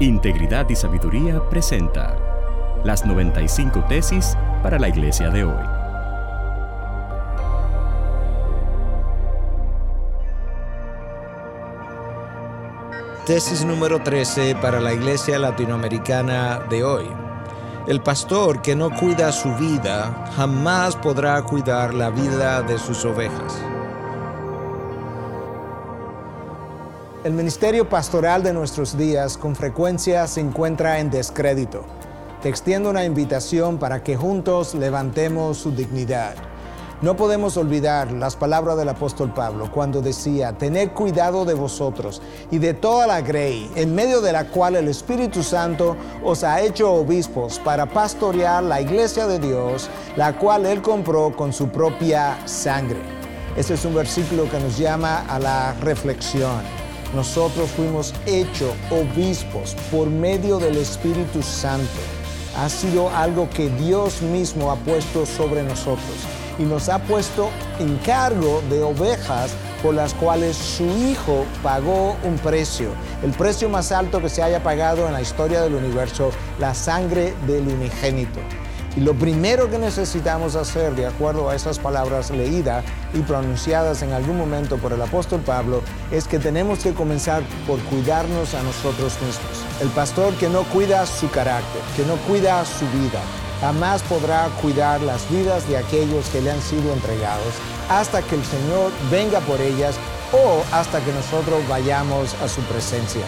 Integridad y Sabiduría presenta las 95 tesis para la iglesia de hoy. Tesis número 13 para la iglesia latinoamericana de hoy. El pastor que no cuida su vida jamás podrá cuidar la vida de sus ovejas. El ministerio pastoral de nuestros días con frecuencia se encuentra en descrédito. Te extiendo una invitación para que juntos levantemos su dignidad. No podemos olvidar las palabras del apóstol Pablo cuando decía, tened cuidado de vosotros y de toda la grey, en medio de la cual el Espíritu Santo os ha hecho obispos para pastorear la iglesia de Dios, la cual él compró con su propia sangre. Este es un versículo que nos llama a la reflexión. Nosotros fuimos hechos obispos por medio del Espíritu Santo. Ha sido algo que Dios mismo ha puesto sobre nosotros y nos ha puesto en cargo de ovejas por las cuales su Hijo pagó un precio, el precio más alto que se haya pagado en la historia del universo, la sangre del unigénito. Y lo primero que necesitamos hacer, de acuerdo a esas palabras leídas y pronunciadas en algún momento por el apóstol Pablo, es que tenemos que comenzar por cuidarnos a nosotros mismos. El pastor que no cuida su carácter, que no cuida su vida, jamás podrá cuidar las vidas de aquellos que le han sido entregados hasta que el Señor venga por ellas o hasta que nosotros vayamos a su presencia.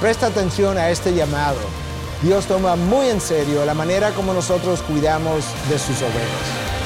Presta atención a este llamado Dios toma muy en serio la manera como nosotros cuidamos de sus ovejas.